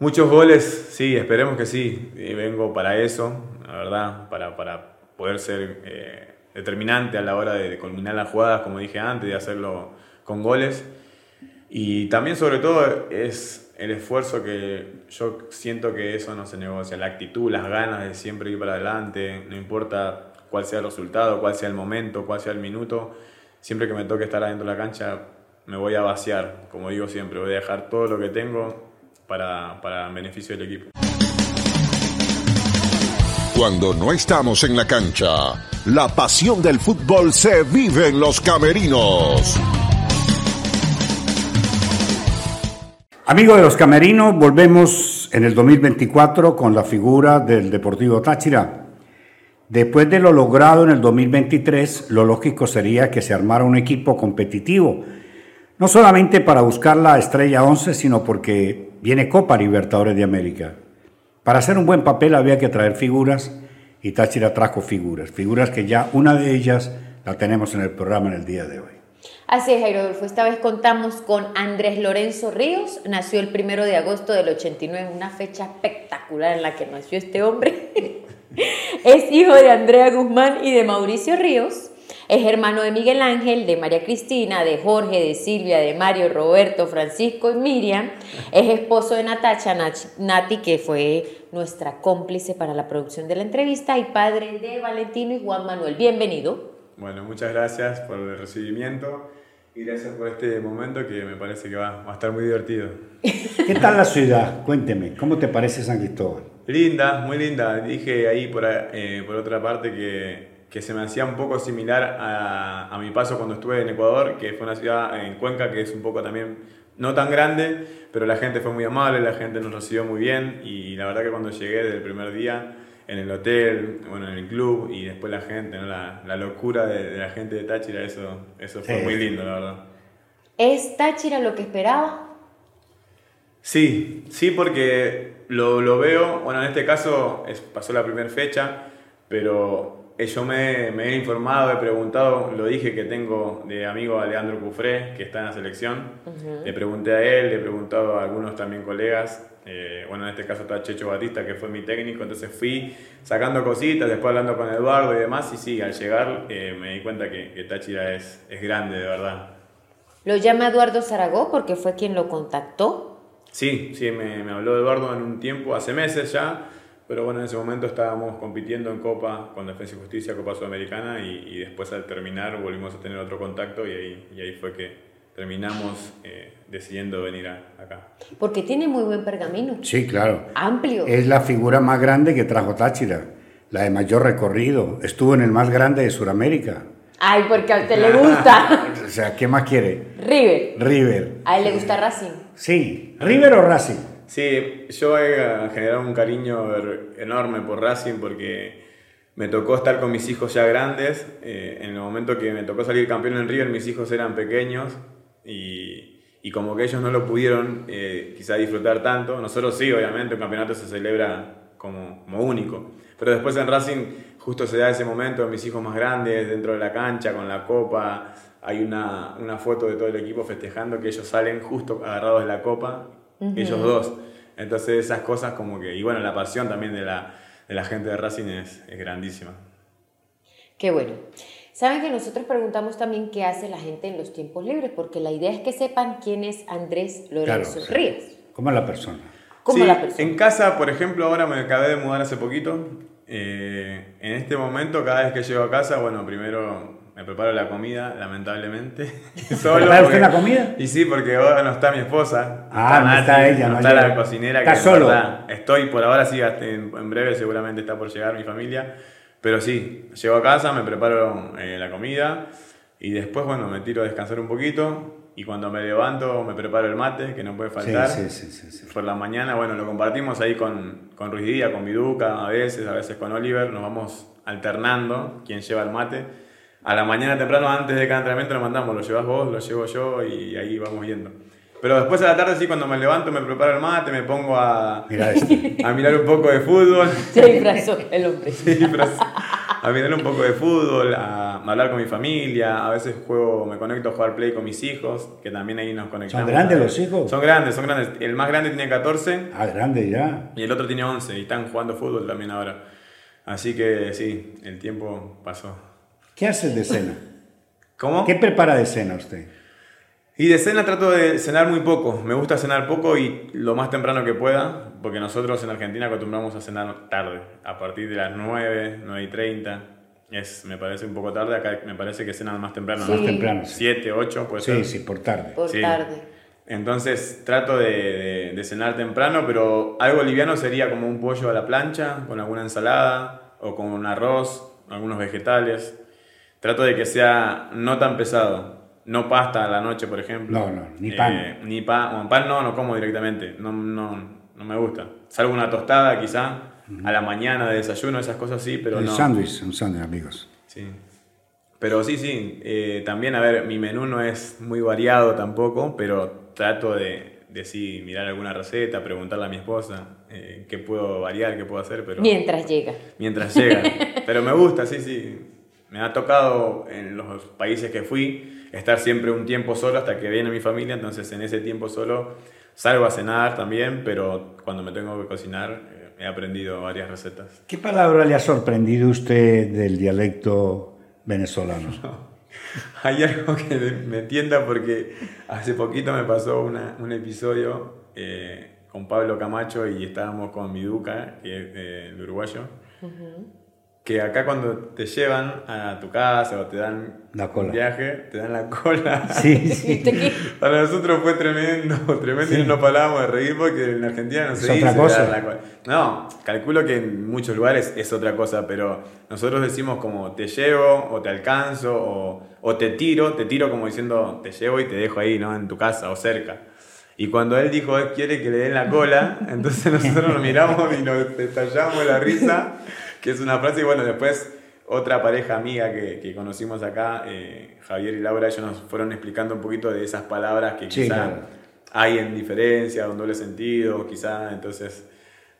Muchos goles, sí, esperemos que sí. Y vengo para eso, la verdad, para, para poder ser eh, determinante a la hora de culminar las jugadas, como dije antes, de hacerlo con goles. Y también, sobre todo, es el esfuerzo que yo siento que eso no se negocia. La actitud, las ganas de siempre ir para adelante, no importa cuál sea el resultado, cuál sea el momento, cuál sea el minuto. Siempre que me toque estar adentro de la cancha, me voy a vaciar, como digo siempre, voy a dejar todo lo que tengo para, para beneficio del equipo. Cuando no estamos en la cancha, la pasión del fútbol se vive en los camerinos. Amigos de los camerinos, volvemos en el 2024 con la figura del Deportivo Táchira. Después de lo logrado en el 2023, lo lógico sería que se armara un equipo competitivo, no solamente para buscar la estrella 11, sino porque viene Copa Libertadores de América. Para hacer un buen papel había que traer figuras y Táchira trajo figuras, figuras que ya una de ellas la tenemos en el programa en el día de hoy. Así es, Jairo Esta vez contamos con Andrés Lorenzo Ríos. Nació el primero de agosto del 89, una fecha espectacular en la que nació este hombre. es hijo de Andrea Guzmán y de Mauricio Ríos. Es hermano de Miguel Ángel, de María Cristina, de Jorge, de Silvia, de Mario, Roberto, Francisco y Miriam. Es esposo de Natacha Nati, que fue nuestra cómplice para la producción de la entrevista, y padre de Valentino y Juan Manuel. Bienvenido. Bueno, muchas gracias por el recibimiento y gracias por este momento que me parece que va, a estar muy divertido. ¿Qué tal la ciudad? Cuénteme, ¿cómo te parece San Cristóbal? Linda, muy linda. Dije ahí por, eh, por otra parte que, que, se me hacía un poco similar a, a, mi paso cuando estuve en Ecuador, que fue una ciudad en Cuenca que es un poco también no tan grande, pero la gente fue muy amable, la gente nos recibió muy bien y la verdad que cuando llegué desde el primer día en el hotel, bueno, en el club y después la gente, ¿no? la, la locura de, la gente de Táchira, eso, eso fue muy lindo, la verdad. ¿Es Táchira lo que esperaba? Sí, sí, porque lo, lo veo, bueno, en este caso es, pasó la primera fecha, pero yo me, me, he informado, he preguntado, lo dije que tengo de amigo Alejandro Cufré, que está en la selección. Le pregunté a él, le he preguntado a algunos también colegas. Eh, bueno, en este caso está Checho Batista, que fue mi técnico. Entonces fui sacando cositas, después hablando con Eduardo y demás. Y sí, al llegar eh, me di cuenta que, que Táchira es, es grande, de verdad. ¿Lo llama Eduardo Zaragoza porque fue quien lo contactó? Sí, sí, me, me habló Eduardo en un tiempo, hace meses ya pero bueno, en ese momento estábamos compitiendo en Copa con Defensa y Justicia, Copa Sudamericana, y, después al terminar volvimos a tener otro contacto y ahí, y ahí fue que terminamos eh, decidiendo venir acá. Porque tiene muy buen pergamino. Sí, claro. Amplio. Es la figura más grande que trajo Táchira, la de mayor recorrido. Estuvo en el más grande de Sudamérica. Ay, porque a usted le gusta. o sea, ¿qué más quiere? River. River. A él le gusta Racing. Sí, River o Racing. Sí, yo he generado un cariño enorme por Racing porque me tocó estar con mis hijos ya grandes. Eh, en el momento que me tocó salir campeón en River, mis hijos eran pequeños y, y como que ellos no lo pudieron eh, quizá disfrutar tanto. Nosotros sí, obviamente, un campeonato se celebra como, como único. Pero después en Racing justo se da ese momento, mis hijos más grandes dentro de la cancha con la copa. Hay una, una foto de todo el equipo festejando que ellos salen justo agarrados de la copa ellos dos. Entonces esas cosas como que, y bueno, la pasión también de la, de la gente de Racing es, es, grandísima. Qué bueno. Saben que nosotros preguntamos también qué hace la gente en los tiempos libres, porque la idea es que sepan quién es Andrés Lorenzo Ríos. ¿Cómo es la persona? ¿Cómo la persona? En casa, por ejemplo, ahora me acabé de mudar hace poquito. Eh, en este momento, cada vez que llego a casa, bueno, primero me preparo la comida, lamentablemente. Solo ¿Prepara usted la comida? Y sí, porque ahora no está mi esposa. Ah, no está ella. No, está la cocinera. Está solo. estoy, por ahora sí, en, breve seguramente está por llegar mi familia. Pero sí, llego a casa, me preparo eh, la comida y después, bueno, me tiro a descansar un poquito. Y cuando me levanto, me preparo el mate, que no puede faltar. Sí, sí, sí, sí, Por la mañana, bueno, lo compartimos ahí con, con Ruiz Díaz, con Viduca, a veces, a veces con Oliver. Nos vamos alternando quién lleva el mate a la mañana temprano, antes de cada entrenamiento, lo mandamos, lo llevas vos, lo llevo yo y ahí vamos yendo. Pero después a la tarde sí, cuando me levanto, me preparo el mate, me pongo a, a mirar un poco de fútbol. Se disfrazó el hombre. Se a mirar un poco de fútbol, a hablar con mi familia, a veces juego, me conecto a jugar play con mis hijos, que también ahí nos conectamos. ¿Son grandes los hijos? Son grandes, son grandes. El más grande tiene 14 Ah, grande ya. y el otro tiene 11 y están jugando fútbol también ahora. Así que sí, el tiempo pasó. ¿Qué haces de cena? ¿Cómo? ¿Qué prepara de cena usted? Y de cena trato de cenar muy poco. Me gusta cenar poco y lo más temprano que pueda, porque nosotros en Argentina acostumbramos a cenar tarde, a partir de las 9, 9 y 30. Es, me parece un poco tarde, acá me parece que cenan más temprano, Sí. ¿no? Más temprano. Sí, 7, 8, puede sí, ser. sí, por tarde. Por Sí. tarde. Entonces trato de, de- de cenar temprano, pero algo liviano sería como un pollo a la plancha, con alguna ensalada, o con un arroz, algunos vegetales. Trato de que sea no tan pesado. No pasta a la noche, por ejemplo. No, no, ni pan. ni pan. Bueno, pan no, no como directamente. No, no, no me gusta. Salvo una tostada quizá, a la mañana de desayuno, esas cosas sí, pero un no. sándwich, un sándwich, amigos. Sí. Pero sí, sí. eh, también, a ver, mi menú no es muy variado tampoco, pero trato de, de sí mirar alguna receta, preguntarle a mi esposa eh, qué puedo variar, qué puedo hacer, pero Mientras llega. mientras llega. pero me gusta, sí, sí. Me ha tocado en los países que fui estar siempre un tiempo solo hasta que viene mi familia, entonces en ese tiempo solo salgo a cenar también, pero cuando me tengo que cocinar eh, he aprendido varias recetas. ¿Qué palabra le ha sorprendido usted del dialecto venezolano? Hay algo que me tienta porque hace poquito me pasó una- un episodio eh, con Pablo Camacho y estábamos con Miduca, que es eh, el uruguayo, que acá cuando te llevan a tu casa o te dan La cola. un viaje, te dan la cola. Sí, sí. Para nosotros fue tremendo, tremendo y no nos parábamos de reír porque en Argentina no Es se otra dice la cola. No, calculo que en muchos lugares es otra cosa, pero nosotros decimos como te llevo o te alcanzo o, o te tiro, te tiro como diciendo te llevo y te dejo ahí, ¿no? En tu casa o cerca. Y cuando él dijo él quiere que le den la cola, entonces nosotros nos miramos y nos estallamos de la risa, que es una frase y bueno, después otra pareja amiga que, que conocimos acá, eh, Javier y Laura, ellos nos fueron explicando un poquito de esas palabras que Sí, quizá claro. hay en diferencia, un doble sentido, quizá, entonces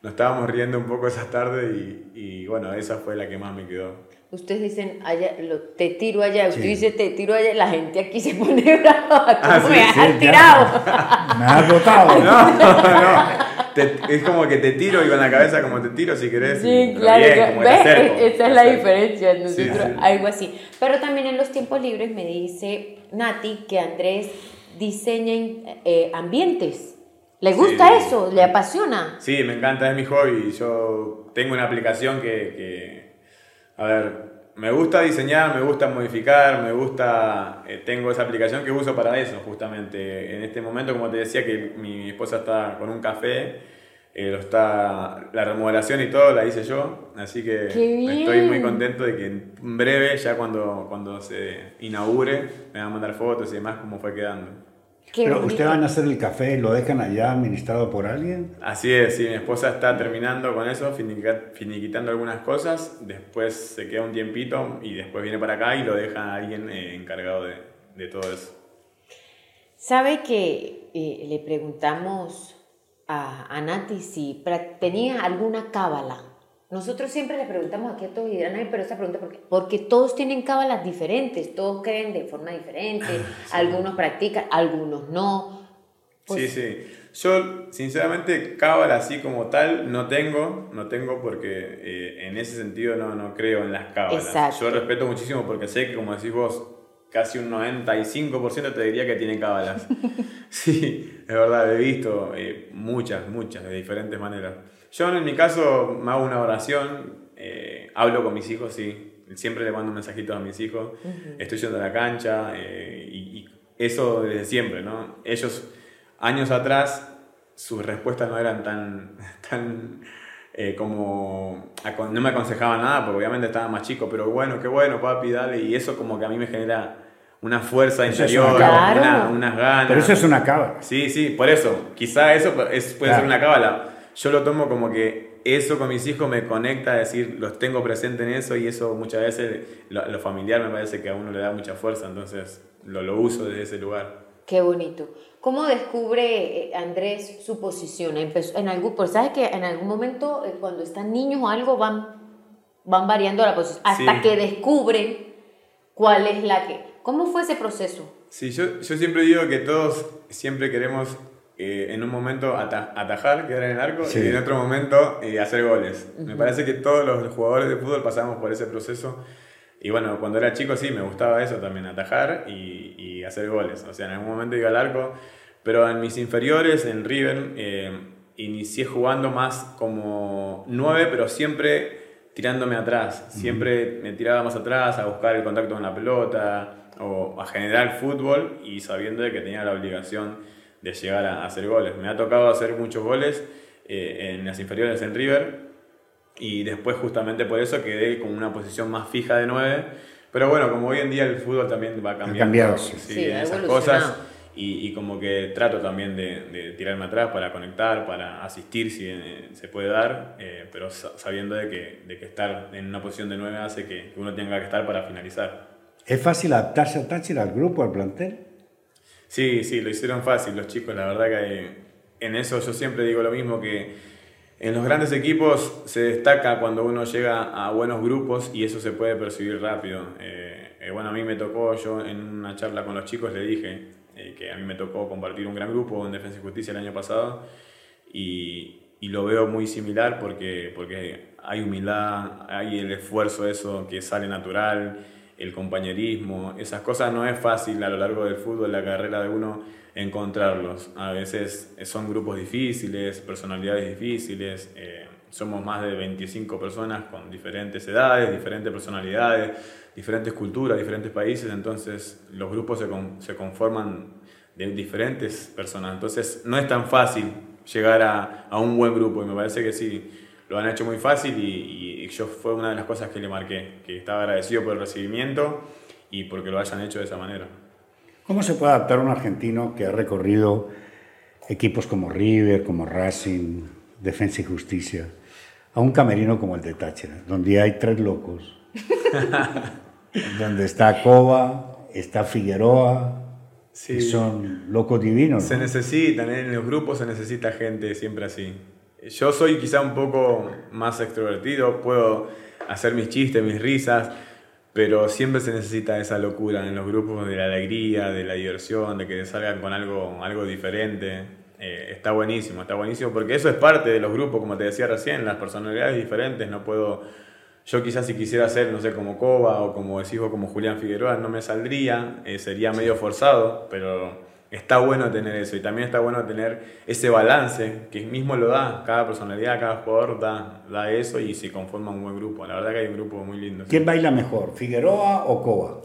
nos estábamos riendo un poco esa tarde y, y, bueno, esa fue la que más me quedó. Ustedes dicen, allá, lo, te tiro allá, usted Sí. dice, te tiro allá, la gente aquí se pone brava, ¿cómo Ah, sí, me has sí, ya. tirado? Me ha agotado. No, no, te- es como que te tiro y con la cabeza como te tiro si querés. Sí, claro, bien, como ¿Ves? acerco, Esa es la diferencia, Sí, nosotros, sí. algo así. Pero también en los tiempos libres me dice Nati que Andrés diseña eh, ambientes. ¿Le gusta Sí. eso? ¿Le apasiona? Sí, me encanta, es mi hobby. Yo tengo una aplicación que, que, a ver, me gusta diseñar, me gusta modificar, me gusta, eh, tengo esa aplicación que uso para eso, justamente. En este momento, como te decía, que mi esposa está con un café, eh, lo está, la remodelación y todo la hice yo, así que ¡Qué estoy muy contento de que en breve, ya cuando, cuando se inaugure, me van a mandar fotos y demás cómo fue quedando. Qué Pero bonito. usted van a hacer el café, lo dejan allá administrado por alguien. Así es, sí, mi esposa está terminando con eso, finiquitando algunas cosas, después se queda un tiempito y después viene para acá y lo deja a alguien eh, encargado de, de todo eso. ¿Sabe que eh, le preguntamos a, a Nati si tenía alguna cábala? Nosotros siempre le preguntamos aquí a todos y dirán, "Ay, pero esa pregunta, ¿por qué? Porque todos tienen cábalas diferentes, todos creen de forma diferente, algunos practican, algunos no. Pues- sí, sí. Yo, sinceramente, cábala así como tal no tengo, no tengo porque eh, en ese sentido no, no creo en las cábalas. Exacto. Yo respeto muchísimo porque sé que, como decís vos, casi un 95% te diría que tienen cábalas. sí, es verdad, he visto eh, muchas, muchas, de diferentes maneras. Yo en mi caso me hago una oración, eh, hablo con mis hijos, sí, siempre le mando mensajitos a mis hijos, estoy yendo a la cancha eh, y, y eso desde siempre, ¿no? Ellos años atrás sus respuestas no eran tan, tan eh, como, no me aconsejaban nada porque obviamente estaba más chico, pero bueno, qué bueno, papi, dale, y eso como que a mí me genera una fuerza Eso interior, una unas ganas. Pero eso es una cábala. Sí, sí, por eso. Quizá eso es- puede Claro. ser una cábala. Yo lo tomo como que eso con mis hijos me conecta a decir, los tengo presente en eso y eso muchas veces, lo, lo familiar me parece que a uno le da mucha fuerza, entonces lo, lo uso desde ese lugar. Qué bonito. ¿Cómo descubre eh, Andrés su posición? Empezó, en algún, pues sabes que en algún momento eh, cuando están niños o algo van van variando la posición hasta Sí. que descubren cuál es la que. ¿Cómo fue ese proceso? Sí, yo, yo siempre digo que todos siempre queremos eh, en un momento ata- atajar, quedar en el arco, Sí. y en otro momento eh, hacer goles. Me parece que todos los jugadores de fútbol pasamos por ese proceso. Y bueno, cuando era chico sí, me gustaba eso también, atajar y, y hacer goles. O sea, en algún momento iba al arco, pero en mis inferiores, en River, eh, inicié jugando más como 9, pero siempre tirándome atrás. Siempre me tiraba más atrás a buscar el contacto con la pelota o a generar fútbol y sabiendo de que tenía la obligación de llegar a hacer goles. Me ha tocado hacer muchos goles eh, en las inferiores en River y después justamente por eso quedé con una posición más fija de 9. Pero bueno, como hoy en día el fútbol también va cambiando cambiado, sí. Sí, en esas cosas y, y como que trato también de, de tirarme atrás para conectar, para asistir si eh, se puede dar, eh, pero sa- sabiendo de que, de que estar en una posición de 9 hace que, que uno tenga que estar para finalizar. ¿Es fácil adaptarse al Táchira, al grupo, al plantel? Sí, sí, lo hicieron fácil los chicos, la verdad que en eso yo siempre digo lo mismo, que en los grandes equipos se destaca cuando uno llega a buenos grupos y eso se puede percibir rápido. Eh, eh, bueno, a mí me tocó, yo en una charla con los chicos le dije eh, que a mí me tocó compartir un gran grupo en Defensa y Justicia el año pasado y, y lo veo muy similar porque, porque hay humildad, hay el esfuerzo eso que sale natural, el compañerismo, esas cosas no es fácil a lo largo del fútbol, la carrera de uno encontrarlos. A veces son grupos difíciles, personalidades difíciles, eh, somos más de 25 personas con diferentes edades, diferentes personalidades, diferentes culturas, diferentes países, entonces los grupos se, con- se conforman de diferentes personas, entonces no es tan fácil llegar a, a un buen grupo y me parece que sí, lo han hecho muy fácil y, y yo fue una de las cosas que le marqué, que estaba agradecido por el recibimiento y porque lo hayan hecho de esa manera. ¿Cómo se puede adaptar un argentino que ha recorrido equipos como River, como Racing, Defensa y Justicia, a un camerino como el de Táchira, donde hay tres locos? donde está Cova, está Figueroa, Sí. y son locos divinos. Se ¿no? necesitan, en los grupos se necesita gente siempre así. Yo soy quizá un poco más extrovertido, puedo hacer mis chistes, mis risas, pero siempre se necesita esa locura en los grupos de la alegría, de la diversión, de que salgan con algo, algo diferente. Eh, está buenísimo, está buenísimo porque eso es parte de los grupos, como te decía recién, las personalidades diferentes, no puedo... Yo quizás si quisiera ser, no sé, como Coba o como decís vos, como Julián Figueroa, no me saldría, eh, sería medio forzado, pero está bueno tener eso y también está bueno tener ese balance que mismo lo da, cada personalidad, cada jugador da, da eso y se conforma un buen grupo. La verdad que hay un grupo muy lindo. sí. ¿Quién baila mejor, Figueroa o Cova?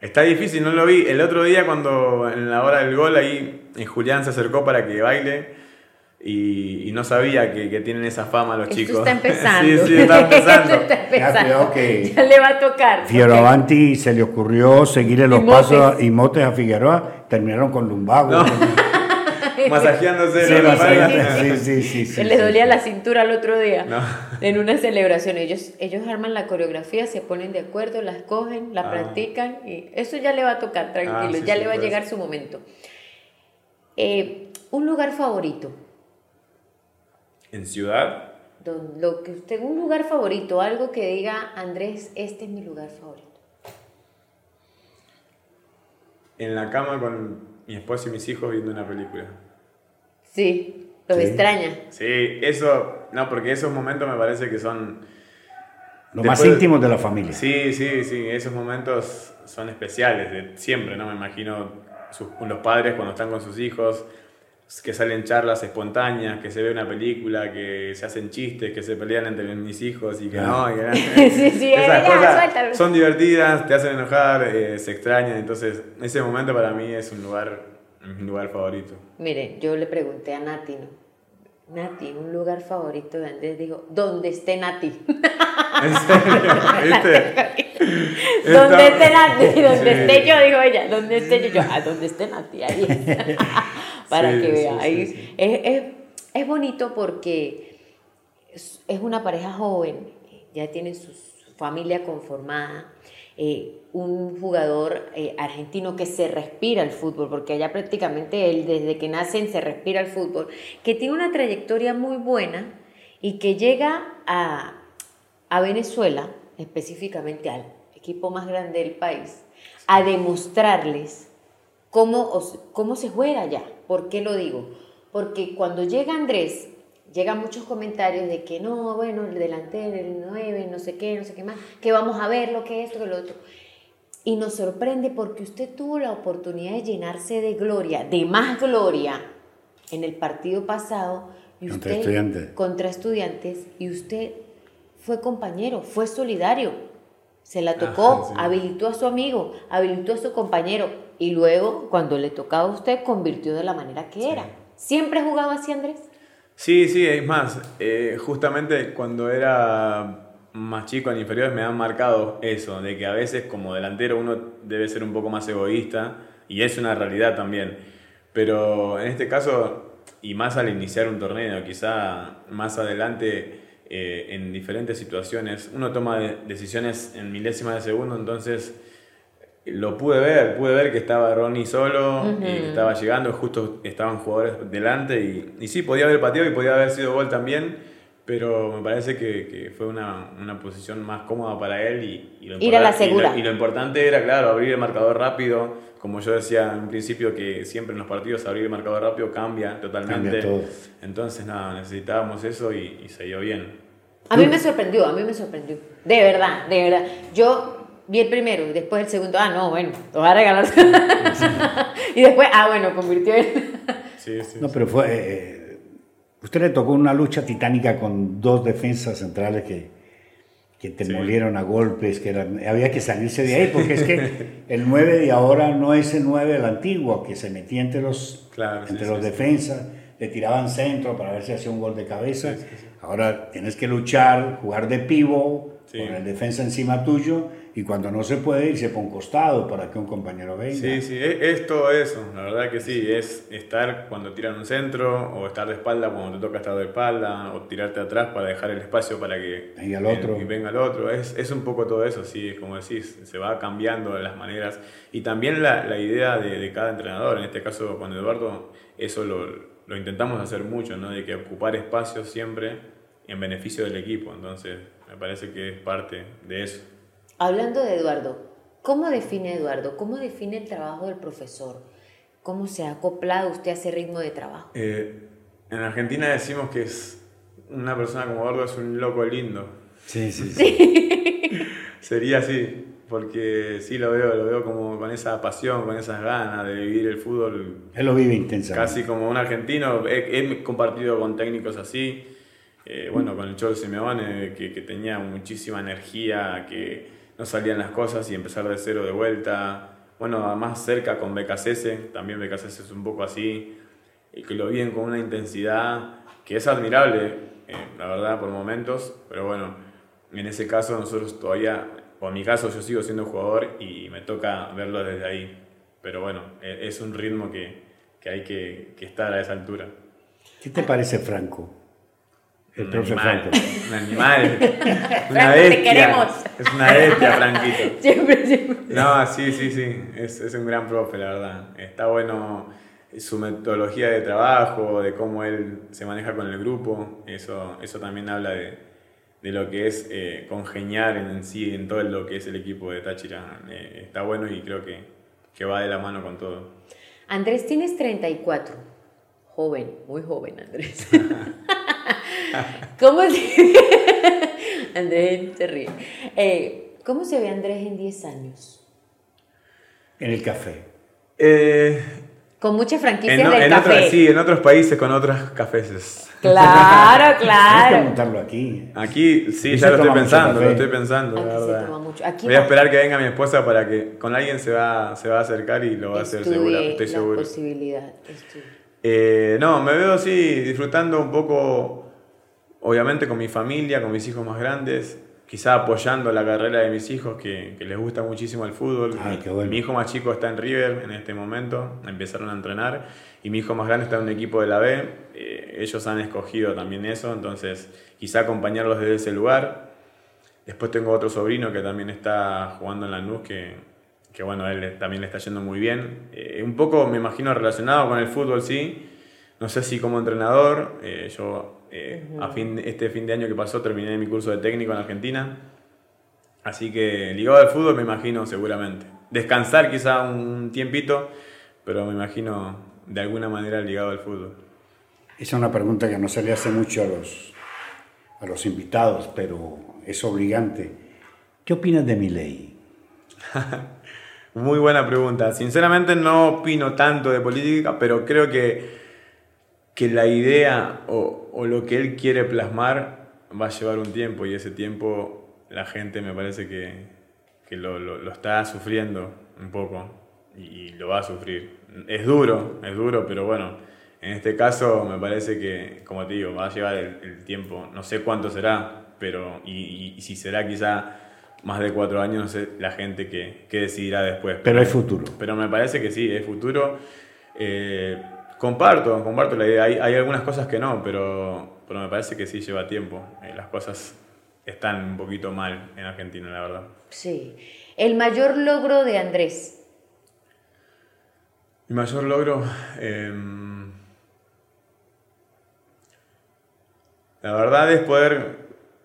Está difícil, no lo vi. El otro día cuando en la hora del gol ahí eh, Julián se acercó para que baile y, y no sabía que, que tienen esa fama los Esto chicos. está empezando. sí, sí, está empezando. Esto está empezando. cuidado que- Ya le va a tocar. Fioravanti se le ocurrió seguirle los Y motes. pasos y motes a Figueroa, terminaron con lumbago. No. Masajeándose Sí, la sí, sí, sí, sí, sí, Se les sí, dolía sí. la cintura el otro día. No. En una celebración. Ellos, ellos arman la coreografía, se ponen de acuerdo, la escogen, la Ah. practican y eso ya le va a tocar, tranquilo, Ah, sí, ya sí, le va a puede llegar su momento. Eh, un lugar favorito. En ciudad, don- lo que usted, un lugar favorito, algo que diga Andrés, este es mi lugar favorito. en la cama con mi esposa y mis hijos viendo una película. Sí, los Sí. extraña. Sí, eso, no, porque esos momentos me parece que son... Lo más Después- íntimo de la familia. Sí, sí, sí, esos momentos son especiales, de siempre, ¿no? Me imagino sus- los padres cuando están con sus hijos, que salen charlas espontáneas, que se ve una película, que se hacen chistes, que se pelean entre mis hijos y que no, y que- Sí, sí, esas ya, cosas suéltalo. son divertidas, te hacen enojar, eh, se extrañan, entonces ese momento para mí es un lugar, mi lugar favorito. Mire, yo le pregunté a Nati, ¿no? Nati, un lugar favorito de Andrés, dijo, donde esté Nati. ¿En serio? ¿Viste? donde esté Nati, donde Sí. esté yo, dijo ella, donde esté yo, yo, ah, donde esté Nati, ahí. Para Sí, que vea, sí, ahí sí. Es, es, es bonito porque es, es una pareja joven, ya tienen su, su familia conformada, eh, un jugador eh, argentino que se respira el fútbol, porque allá prácticamente él desde que nacen se respira el fútbol, que tiene una trayectoria muy buena y que llega a, a Venezuela, específicamente al equipo más grande del país, a demostrarles cómo, cómo se juega allá. ¿Por qué lo digo? Porque cuando llega Andrés, llegan muchos comentarios de que no, bueno, el delantero, el 9, no sé qué, no sé qué más, que vamos a ver lo que es esto, que lo otro. Y nos sorprende porque usted tuvo la oportunidad de llenarse de gloria, de más gloria, en el partido pasado. Y contra usted, estudiantes. Contra estudiantes. Y usted fue compañero, fue solidario. Se la tocó, habilitó a su amigo, habilitó a su compañero. Y luego, cuando le tocaba a usted, convirtió de la manera que era. ¿Siempre jugaba así, Andrés? Sí, sí, es más, eh, justamente cuando era más chico en inferiores me han marcado eso, de que a veces como delantero uno debe ser un poco más egoísta y es una realidad también. Pero en este caso, y más al iniciar un torneo, quizá más adelante eh, en diferentes situaciones, uno toma decisiones en milésimas de segundo, entonces lo pude ver, pude ver que estaba Ronnie solo, y que estaba llegando, justo estaban jugadores delante y, y sí, podía haber pateado y podía haber sido gol también, pero me parece que, que fue una, una, posición más cómoda para él y, lo, Ir a la segura. Y lo, importante era, claro, abrir el marcador rápido, como yo decía en principio que siempre en los partidos abrir el marcador rápido cambia totalmente. Entonces, nada, necesitábamos eso y, y se dio bien. A mí me sorprendió, a mí me sorprendió. De verdad, de verdad. Yo vi el primero y después el segundo, ah, no, bueno, te voy a regalar. y después, ah, bueno, convirtió en... sí, sí, no, pero fue... Eh, usted le tocó una lucha titánica con dos defensas centrales que, que te molieron a golpes, que había que salirse de ahí, porque es que el 9 de ahora no es el 9 del antiguo, que se metía entre los, entre los defensas, le tiraban centro para ver si hacía un gol de cabeza. Ahora tienes que luchar, jugar de pivo, con el defensa encima tuyo y cuando no se puede irse por un costado para que un compañero venga. Sí, sí, es, todo eso, la verdad que sí, es estar cuando tiran un centro o estar de espalda cuando te toca estar de espalda o tirarte atrás para dejar el espacio para que venga el otro. Y venga el otro, es, es, un poco todo eso, sí, como decís, se va cambiando las maneras y también la, la idea de, de, cada entrenador, en este caso con Eduardo, eso lo, lo intentamos hacer mucho, ¿no? de que ocupar espacio siempre en beneficio del equipo, entonces me parece que es parte de eso. Hablando de Eduardo, ¿cómo define Eduardo? ¿Cómo define el trabajo del profesor? ¿Cómo se ha acoplado usted a ese ritmo de trabajo? Eh, en Argentina decimos que es una persona como Eduardo es un loco lindo. Sí, sí, sí. Sería así, porque sí lo veo, lo veo como con esa pasión, con esas ganas de vivir el fútbol. Él lo vive intensamente. Casi como un argentino. He, compartido con técnicos así, eh, bueno, con el Cholo Simeone, que, que tenía muchísima energía, que no salían las cosas y empezar de cero de vuelta. Bueno, más cerca con BKCS, también BKCS es un poco así, y que lo viven con una intensidad que es admirable, eh, la verdad, por momentos, pero bueno, en ese caso nosotros todavía, o en mi caso yo sigo siendo jugador y me toca verlo desde ahí, pero bueno, e, es un ritmo que, que hay que, que estar a esa altura. ¿Qué te parece Franco? El un animal, Un animal. Una bestia. Es una bestia, Franquito. Siempre, siempre. No, sí, sí, sí. Es, es un gran profe, la verdad. Está bueno su metodología de trabajo, de cómo él se maneja con el grupo. Eso, eso también habla de, de lo que es eh, congeniar en, sí, en todo lo que es el equipo de Táchira. Eh, está bueno y creo que, que va de la mano con todo. Andrés, tienes 34. Joven, muy joven, Andrés. ¿Cómo se... Andrés se ríe. Eh, ¿Cómo se ve Andrés en 10 años? En el café. Eh, con mucha franquicia en, del café. sí, en otros países con otras cafés. Claro, claro. Tienes que montarlo aquí. Aquí, sí, ya lo estoy pensando, lo estoy pensando. Aquí se toma mucho. Voy a esperar que venga mi esposa para que con alguien se va, se va a acercar y lo va a hacer seguro, estoy seguro. posibilidad. Eh, no, me veo así disfrutando un poco obviamente con mi familia, con mis hijos más grandes, quizá apoyando la carrera de mis hijos que, les gusta muchísimo el fútbol. Ah, mi, hijo más chico está en River en este momento, empezaron a entrenar, y mi hijo más grande está en un equipo de la B, eh, ellos han escogido también eso, entonces quizá acompañarlos desde ese lugar. Después tengo otro sobrino que también está jugando en la NUS, que, que bueno, él también le está yendo muy bien. Eh, un poco me imagino relacionado con el fútbol, sí. No sé si como entrenador, eh, yo Eh, a fin, este fin de año que pasó terminé mi curso de técnico en Argentina. Así que ligado al fútbol me imagino seguramente. Descansar quizá un tiempito, pero me imagino de alguna manera ligado al fútbol. Esa es una pregunta que no se le hace mucho a los, a los invitados, pero es obligante. ¿Qué opinas de mi ley? Muy buena pregunta. Sinceramente no opino tanto de política, pero creo que, que la idea o, o lo que él quiere plasmar va a llevar un tiempo y ese tiempo la gente me parece que, que lo, lo, lo, está sufriendo un poco y lo va a sufrir. Es duro, es duro, pero bueno, en este caso me parece que, como te digo, va a llevar el, el tiempo. No sé cuánto será, pero y, y, si será quizá más de cuatro años, no sé la gente que, que decidirá después. Pero hay futuro. Pero me parece que sí, es futuro. Eh, comparto, comparto la idea. Hay, hay, algunas cosas que no, pero, pero me parece que sí lleva tiempo. Eh, las cosas están un poquito mal en Argentina, la verdad. Sí. El mayor logro de Andrés. Mi mayor logro. Eh, la verdad es poder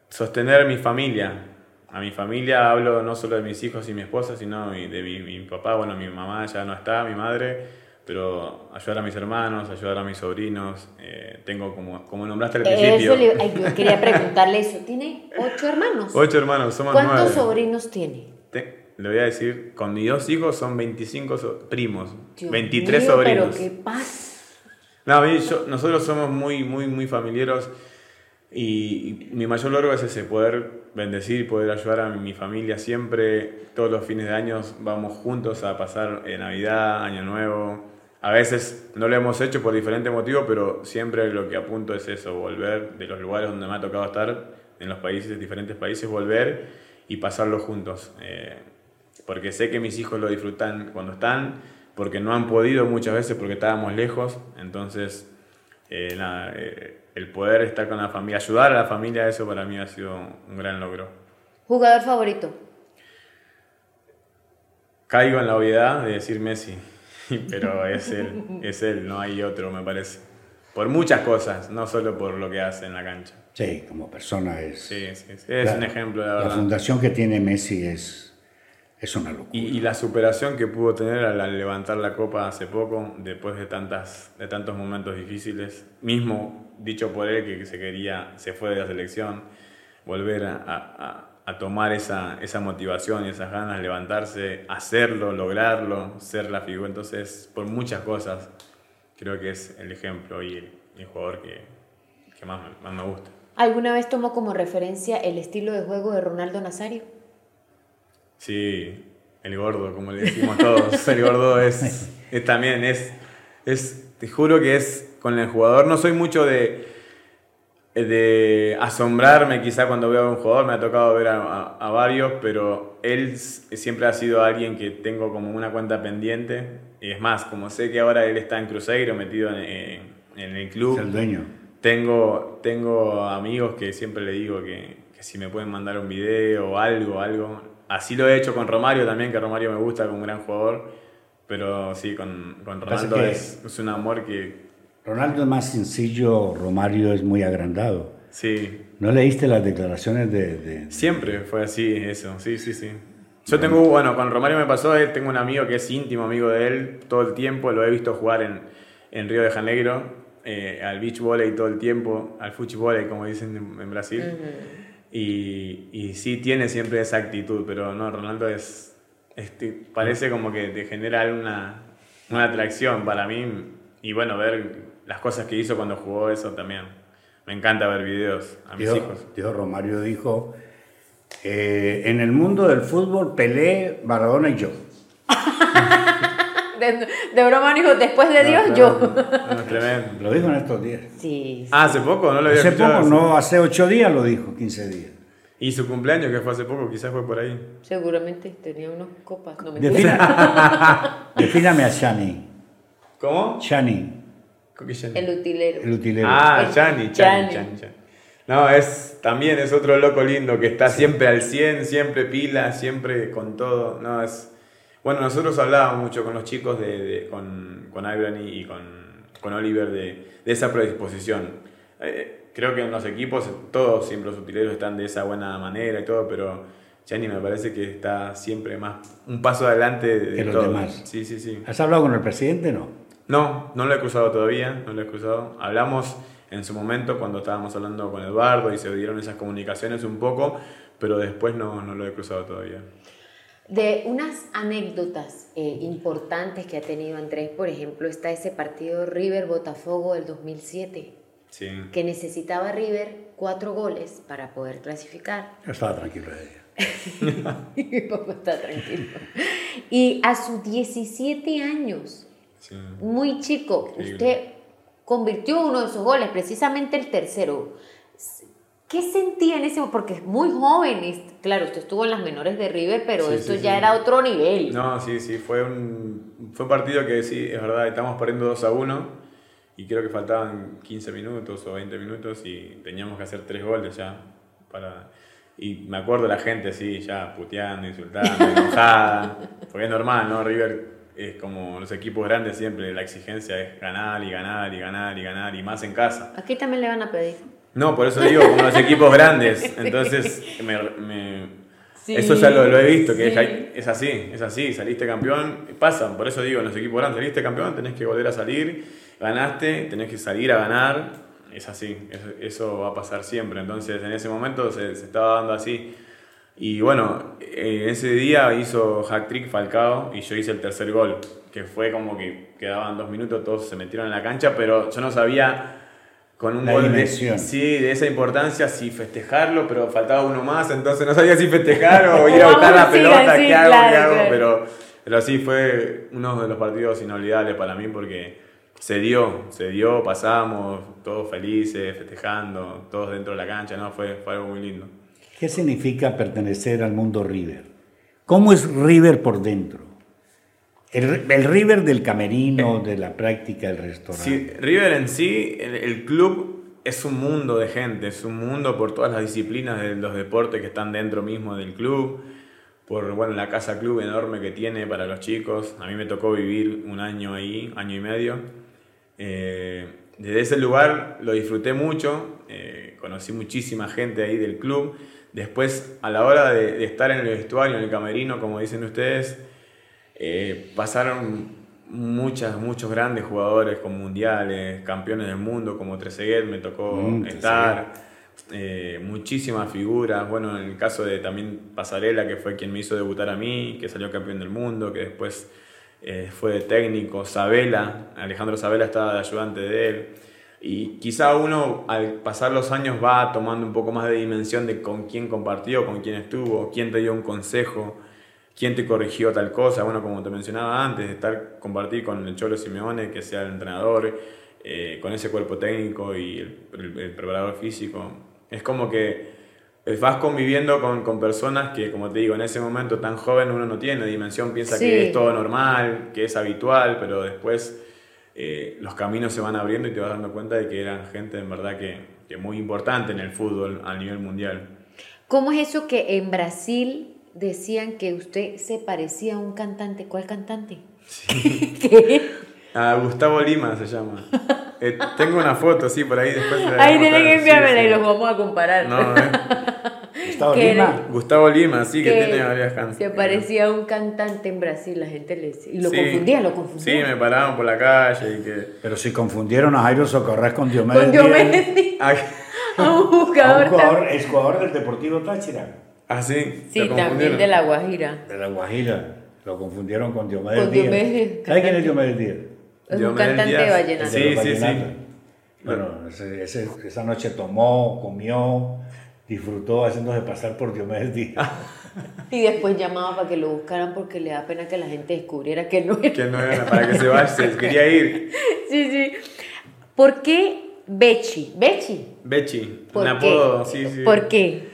sostener mi familia. A mi familia hablo no solo de mis hijos y mi esposa, sino de mi, mi, papá. Bueno, mi mamá ya no está, mi madre, pero ayudar a mis hermanos, ayudar a mis sobrinos. Eh, tengo, como, como nombraste al principio. Le, ay, yo quería preguntarle eso. ¿Tiene ocho hermanos? Ocho hermanos, somos ¿Cuántos nueve. sobrinos tiene? Te, le voy a decir, con mis dos hijos son 25 so primos, Dios 23 mío, sobrinos. Pero qué paz. No, yo, nosotros somos muy, muy, muy familiares y, y mi mayor logro es ese, poder bendecir, poder ayudar a mi familia siempre. Todos los fines de año vamos juntos a pasar eh, Navidad, Año Nuevo. A veces no lo hemos hecho por diferentes motivos, pero siempre lo que apunto es eso, volver de los lugares donde me ha tocado estar, en los países, diferentes países, volver y pasarlo juntos. Eh, porque sé que mis hijos lo disfrutan cuando están, porque no han podido muchas veces porque estábamos lejos, entonces eh, nada, eh, el poder estar con la familia, ayudar a la familia, eso para mí ha sido un gran logro. ¿Jugador favorito? Caigo en la obviedad de decir Messi, pero es él, es él, no hay otro, me parece. Por muchas cosas, no solo por lo que hace en la cancha. Sí, como persona es. Sí, sí, sí. es la, un ejemplo, la verdad. La fundación que tiene Messi es, es una locura. Y, y, la superación que pudo tener al, al, levantar la copa hace poco, después de, tantas, de tantos momentos difíciles, mismo dicho por él que se quería, se fue de la selección, volver a, a, a tomar esa, esa motivación y esas ganas, levantarse, hacerlo, lograrlo, ser la figura. Entonces, por muchas cosas, creo que es el ejemplo y el, el jugador que, que más, más me gusta. ¿Alguna vez tomó como referencia el estilo de juego de Ronaldo Nazario? Sí, el gordo, como le decimos todos. el gordo es, es, también, es, es, te juro que es con el jugador. No soy mucho de, de asombrarme quizá cuando veo a un jugador, me ha tocado ver a, a, a, varios, pero él siempre ha sido alguien que tengo como una cuenta pendiente. Y es más, como sé que ahora él está en Cruzeiro, metido en, en, en el club. Es el dueño. Tengo, tengo amigos que siempre le digo que, que si me pueden mandar un video o algo, algo, Así lo he hecho con Romario también, que Romario me gusta como un gran jugador. Pero sí, con, con Ronaldo es, es, un amor que... Ronaldo es más sencillo, Romario es muy agrandado. Sí. ¿No leíste las declaraciones de...? de... Siempre fue así, eso, sí, sí, sí. Yo tengo, bueno, con Romario me pasó, tengo un amigo que es íntimo amigo de él todo el tiempo, lo he visto jugar en, en Río de Janeiro, eh, al beach volley todo el tiempo, al volley como dicen en, en Brasil. Uh -huh. Y, y, sí tiene siempre esa actitud, pero no, Ronaldo es, es parece como que te genera una, una, atracción para mí. Y bueno, ver las cosas que hizo cuando jugó eso también. Me encanta ver videos a mis tío, hijos. Tío Romario dijo, eh, en el mundo del fútbol Pelé, Maradona y yo. de, de, broma dijo, después de no, Dios, yo. No, tremendo. Lo dijo en estos días. Sí. Ah, hace poco, no lo había Hace poco, no, hace ocho días lo dijo, 15 días. Y su cumpleaños, que fue hace poco, quizás fue por ahí. Seguramente tenía unas copas. No me Defina, Defíname a Chani. ¿Cómo? Chani. El utilero. El utilero. Ah, Chani, Chani, Chani. Chani. No, es, también es otro loco lindo que está sí. siempre al 100, siempre pila, siempre con todo. No, es, bueno, nosotros hablábamos mucho con los chicos, de, de con, con Ibrani y con, con Oliver de, de esa predisposición. Eh, creo que en los equipos todos siempre los utileros están de esa buena manera y todo, pero Chani me parece que está siempre más un paso adelante de Que los todo. demás. Sí, sí, sí. ¿Has hablado con el presidente? No. No, no lo he cruzado todavía, no lo he cruzado. Hablamos en su momento cuando estábamos hablando con Eduardo y se dieron esas comunicaciones un poco, pero después no, no lo he cruzado todavía. De unas anécdotas eh, importantes que ha tenido Andrés, por ejemplo, está ese partido River-Botafogo del 2007, Sí. que necesitaba River cuatro goles para poder clasificar. Yo estaba tranquilo de ella. Mi papá está tranquilo. Y a sus 17 años, sí. muy chico, Increíble. usted convirtió uno de esos goles, precisamente el tercero. ¿Qué sentía en ese momento? Porque es muy joven. y, claro, usted estuvo en las menores de River, pero Sí, esto sí, ya sí. era otro nivel. No, sí, sí, fue un, fue un partido que sí, es verdad, estamos perdiendo 2 a 1 y creo que faltaban 15 minutos o 20 minutos y teníamos que hacer tres goles ya. Para, y me acuerdo la gente así, ya puteando, insultando, enojada, porque es normal, ¿no? River es como los equipos grandes siempre, la exigencia es ganar y ganar y ganar y ganar y más en casa. Aquí también le van a pedir. No, por eso digo, como los equipos grandes. Entonces, me, me- Sí, eso ya lo, lo he visto, que es, sí. ahí- es así, es así, saliste campeón, pasan, por eso digo, en los equipos grandes, saliste campeón, tenés que volver a salir, ganaste, tenés que salir a ganar, es así, eso, eso va a pasar siempre. Entonces, en ese momento se, se estaba dando así. Y bueno, eh, ese día hizo hack trick Falcao y yo hice el tercer gol, que fue como que quedaban dos minutos, todos se metieron en la cancha, pero yo no sabía con un La gol de, sí, de esa importancia si festejarlo, pero faltaba uno más, entonces no sabía si festejar o ir a buscar la sí, pelota, sí, qué hago, claro, qué hago, claro. pero, pero sí fue uno de los partidos inolvidables para mí porque se dio, se dio, pasamos, todos felices, festejando, todos dentro de la cancha, no, fue, fue algo muy lindo. ¿Qué significa pertenecer al mundo River? ¿Cómo es River por dentro? El, el River del camerino, de la práctica del restaurante. Sí, River en sí, el, el club es un mundo de gente, es un mundo por todas las disciplinas de los deportes que están dentro mismo del club, por bueno, la casa club enorme que tiene para los chicos. A mí me tocó vivir un año ahí, año y medio. Eh, desde ese lugar lo disfruté mucho, eh, conocí muchísima gente ahí del club. Después, a la hora de, de estar en el vestuario, en el camerino, como dicen ustedes, eh, pasaron muchas, muchos grandes jugadores con mundiales, campeones del mundo como Trezeguet, me tocó Mm, estar. eh, muchísimas figuras, bueno, en el caso de también Pasarela, que fue quien me hizo debutar a mí, que salió campeón del mundo, que después eh, fue de técnico, Sabela, Alejandro Sabela estaba de ayudante de él. Y quizá uno al pasar los años va tomando un poco más de dimensión de con quién compartió, con quién estuvo, quién te dio un consejo, quién te corrigió tal cosa. Bueno, como te mencionaba antes, de estar compartir con el Cholo Simeone, que sea el entrenador, eh, con ese cuerpo técnico y el, el- el preparador físico. Es como que vas conviviendo con, con personas que, como te digo, en ese momento tan joven uno no tiene dimensión, piensa Sí. que es todo normal, que es habitual, pero después eh, los caminos se van abriendo y te vas dando cuenta de que eran gente en verdad que, que muy importante en el fútbol a nivel mundial. ¿Cómo es eso que en Brasil decían que usted se parecía a un cantante? ¿Cuál cantante? ¿Qué? A Gustavo Lima se llama. Eh, tengo una foto, sí, por ahí después. Ahí tienen que. Sí, enviármela sí. y los vamos a comparar. No, eh. Gustavo que Lima. Gustavo Lima, sí, que, Que tiene varias canciones. Se parecía a un cantante en Brasil, la gente le decía. Y lo Sí. confundía, lo Sí, confundía. me paraban por la calle y que. Pero si confundieron a Jairo Socorrés con Diomedes Con Diomedes Díaz, a un a un jugador jugador, es jugador del Deportivo Táchira, ah, sí. Sí, ¿te también de La Guajira. de la Guajira. Lo confundieron con Diomedes Con Díaz. Diomedes Díaz, ¿Sabe quién es Diomedes Díaz? Es un cantante Díaz. de vallenato. Sí, sí, sí. Bueno, ese- ese- esa noche tomó, comió, disfrutó haciéndose pasar por Diomedes Díaz. Y después llamaba para que lo buscaran porque le da pena que la gente descubriera que no era. Que no era para que se vaya, se quería ir. Sí, sí. ¿Por qué Bechi? ¿Bechi? Bechi, ¿Por un qué? apodo, sí, sí. ¿Por qué?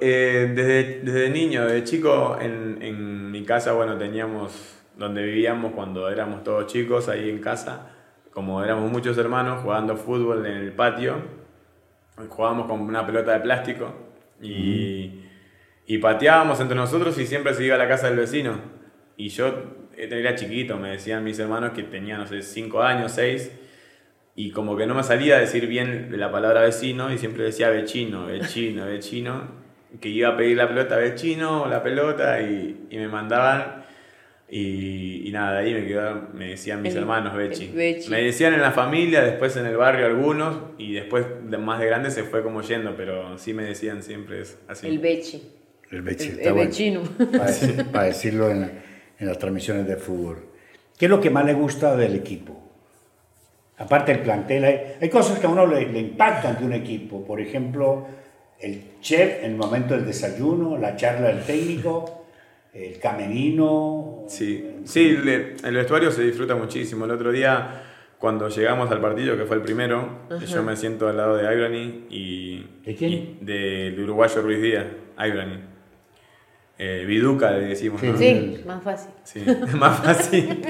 Eh, desde, desde niño, de chico, en, en mi casa, bueno, teníamos donde vivíamos cuando éramos todos chicos, ahí en casa, como éramos muchos hermanos jugando fútbol en el patio, jugábamos con una pelota de plástico y, y pateábamos entre nosotros y siempre se iba a la casa del vecino. Y yo era chiquito, me decían mis hermanos que tenía, no sé, 5 años, 6, y como que no me salía a decir bien la palabra vecino y siempre decía vecino, vecino, vecino, que iba a pedir la pelota vecino, la pelota y, y me mandaban y, y nada, de ahí me quedaron, me decían mis El- hermanos Bechi. Me decían en la familia, después en el barrio algunos y después de más de grande se fue como yendo, pero sí me decían siempre es así. El Bechi. El Bechi, El, el bueno. vecino. Para, decir- para decirlo en, en las transmisiones de fútbol. ¿Qué es lo que más le gusta del equipo? Aparte del plantel, hay, hay cosas que a uno le, le impactan de un equipo. Por ejemplo, el chef en el momento del desayuno, la charla del técnico, el camerino. Sí, sí le- el vestuario se disfruta muchísimo. El otro día, cuando llegamos al partido, que fue el primero, yo me siento al lado de Ibrani y. ¿De quién? del uruguayo Ruiz Díaz, Ibrani. Eh, Viduca le decimos. ¿no? Sí, más fácil. Sí, más fácil.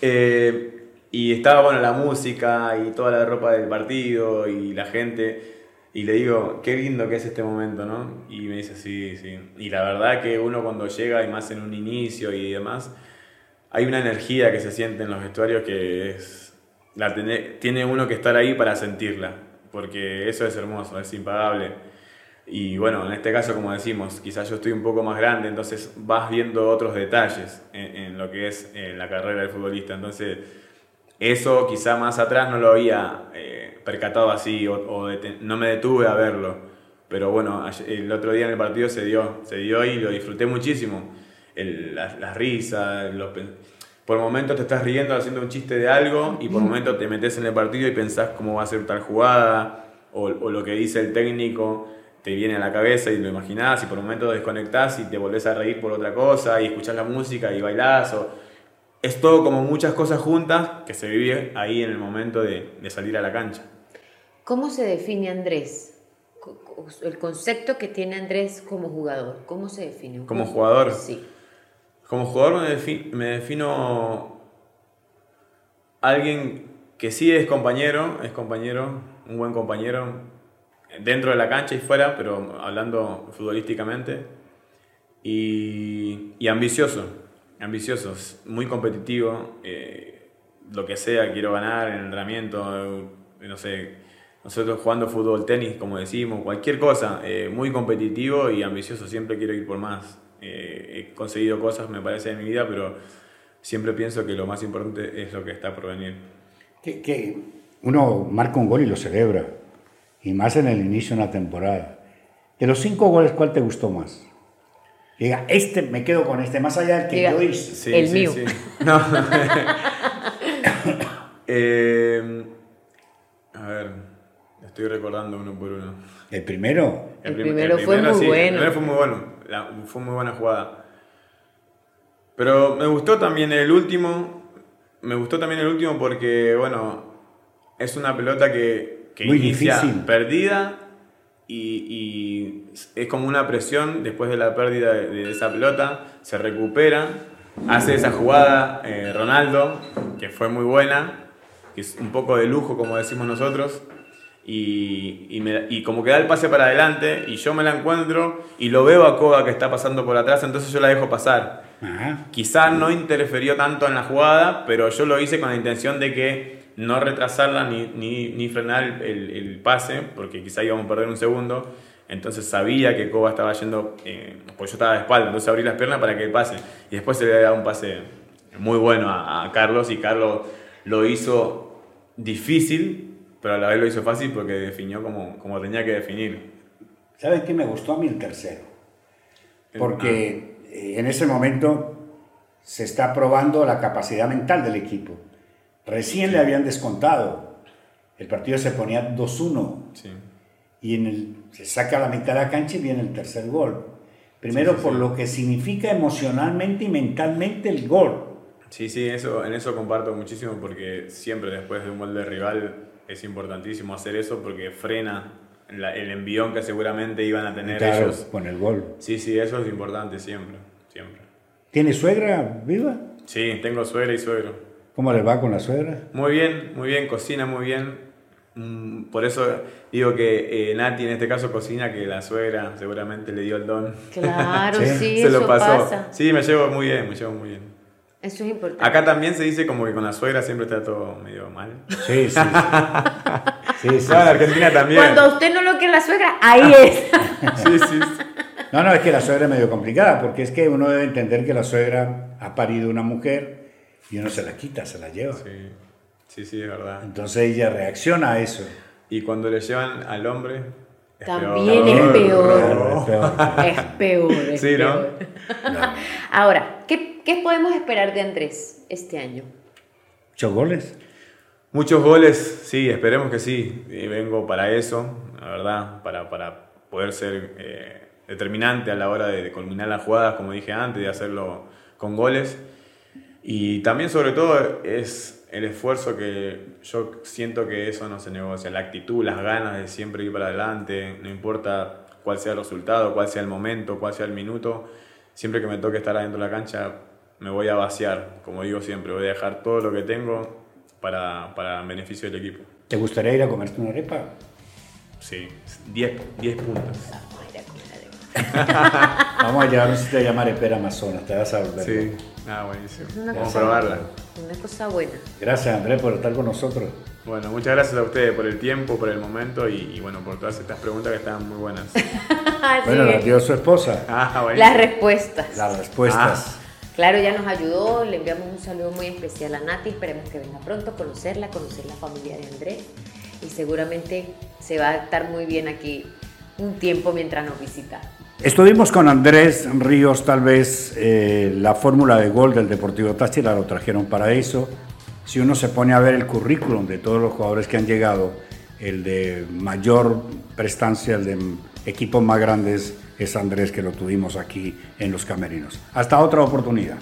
Eh, y estaba bueno la música y toda la ropa del partido y la gente. Y le digo, qué lindo que es este momento, ¿no? Y me dice, sí, sí. Y la verdad que uno cuando llega, y más en un inicio y demás, hay una energía que se siente en los vestuarios que es. La tiene, uno que estar ahí para sentirla, porque eso es hermoso, es impagable. Y bueno, en este caso, como decimos, quizás yo estoy un poco más grande, entonces vas viendo otros detalles en, en lo que es eh, la carrera del futbolista. Entonces, eso quizá más atrás no lo había eh, percatado así o, no me detuve a verlo. Pero bueno, el otro día en el partido se dio, se dio y lo disfruté muchísimo. El- las, las risas, los por momentos te estás riendo haciendo un chiste de algo y por momentos te metes en el partido y pensás cómo va a ser tal jugada o, o lo que dice el técnico te viene a la cabeza y lo imaginás y por momentos desconectás y te volvés a reír por otra cosa y escuchás la música y bailás o, es todo como muchas cosas juntas que se vive ahí en el momento de, de salir a la cancha. ¿Cómo se define Andrés? El concepto que tiene Andrés como jugador. ¿Cómo se define? Como jugador. Sí. Como jugador me, me defino alguien que sí es compañero, es compañero, un buen compañero dentro de la cancha y fuera, pero hablando futbolísticamente. Y, y ambicioso, ambicioso, es muy competitivo, eh, lo que sea, quiero ganar en entrenamiento, eh, no sé, nosotros jugando fútbol, tenis, como decimos, cualquier cosa, eh, muy competitivo y ambicioso, siempre quiero ir por más. He conseguido cosas, me parece, en mi vida, pero siempre pienso que lo más importante es lo que está por venir. Que uno marca un gol y lo celebra. Y más en el inicio de una temporada. De los cinco goles, ¿cuál te gustó más? Diga, este me quedo con este, más allá del que Diga, yo hice. Sí, El sí, mío. sí. No. Eh, a ver, estoy recordando uno por uno. El primero, El prim- primero fue muy sí, bueno. El primero fue muy bueno. La- fue muy buena jugada. Pero me gustó también el último. Me gustó también el último porque, bueno, es una pelota que, que Muy inicia difícil. perdida y, y es como una presión después de la pérdida de, de esa pelota. Se recupera, hace esa jugada eh, Ronaldo, que fue muy buena, que es un poco de lujo, como decimos nosotros y, y, me- y como que da el pase para adelante y yo me la encuentro y lo veo a Koga que está pasando por atrás, entonces yo la dejo pasar. Ajá. Quizá no interfirió tanto en la jugada, pero yo lo hice con la intención de que no retrasarla ni, ni, ni frenar el, el- el pase, porque quizá íbamos a perder un segundo. Entonces sabía que Koga estaba yendo, eh, pues yo estaba de espalda, entonces abrí las piernas para que él pase. Y después se le da un pase muy bueno a, a Carlos y Carlos lo hizo difícil, pero a la vez lo hizo fácil porque definió como, como tenía que definir. ¿Saben qué me gustó a mí el tercero? Porque eh, en ese momento se está probando la capacidad mental del equipo. Recién le habían descontado. El partido se ponía 2-1 Sí. y en el, se saca a la mitad de la cancha y viene el tercer gol. Primero Sí, sí, por lo que significa emocionalmente y mentalmente el gol. Sí, sí, eso, en eso comparto muchísimo porque siempre después de un gol de rival es importantísimo hacer eso porque frena la- el envión que seguramente iban a tener Claro, ellos. con el gol. Sí, sí, eso es importante siempre, siempre. ¿Tiene suegra viva? Sí, tengo suegra y suegro. ¿Cómo le va con la suegra? Muy bien, muy bien, cocina muy bien. Mm, Por eso digo que eh, Nati en este caso cocina que la suegra seguramente le dio el don. Claro, Sí. sí, Se eso lo pasó. pasa. Sí, me llevo muy bien, me llevo muy bien. Eso es importante. Acá también se dice como que con la suegra siempre está todo medio mal. Sí, sí. sí. Sí, sí, Claro, en. Argentina también. Cuando a usted no lo quiere la suegra, ahí es. Sí, sí, sí. No, no, es que la suegra es medio complicada, porque es que uno debe entender que la suegra ha parido una mujer y uno se la quita, se la lleva. Sí, sí, sí, es verdad. Entonces ella reacciona a eso. Y cuando le llevan al hombre, es También peor. es peor. Claro, es peor. Es peor. es Sí, ¿no? Ahora, ¿qué, ¿qué podemos esperar de Andrés este año? ¿Ocho goles? Muchos goles, sí, esperemos que sí. Y vengo para eso, la verdad, para, para poder ser eh, determinante a la hora de, de culminar las jugadas, como dije antes, de hacerlo con goles. Y también, sobre todo, es el esfuerzo que yo siento que eso no se negocia. La actitud, las ganas de siempre ir para adelante, no importa cuál sea el resultado, cuál sea el momento, cuál sea el minuto. Siempre que me toque estar adentro de la cancha, me voy a vaciar, como digo siempre, voy a dejar todo lo que tengo para, para beneficio del equipo. ¿Te gustaría ir a comerte una arepa? Sí, 10 10 puntos. Vamos a a a llevar un sitio llamar Arepera Amazonas, te vas a volver. Sí, ah, buenísimo. Una Vamos a cosa- probarla. Una cosa buena. Gracias Andrés por estar con nosotros. Bueno, muchas gracias a ustedes por el tiempo, por el momento y, y bueno, por todas estas preguntas que estaban muy buenas. Bueno, las dio su esposa. Ah, buenísimo. Las respuestas. Las respuestas. Claro, ya nos ayudó, le enviamos un saludo muy especial a Nati, esperemos que venga pronto a conocerla, conocer la familia de Andrés y seguramente se va a estar muy bien aquí un tiempo mientras nos visita. Estuvimos con Andrés Ríos, tal vez eh, la fórmula de gol del Deportivo Táchira lo trajeron para eso. Si uno se pone a ver el currículum de todos los jugadores que han llegado, el de mayor prestancia, el de equipos más grandes, es Andrés que lo tuvimos aquí en los Camerinos. Hasta otra oportunidad.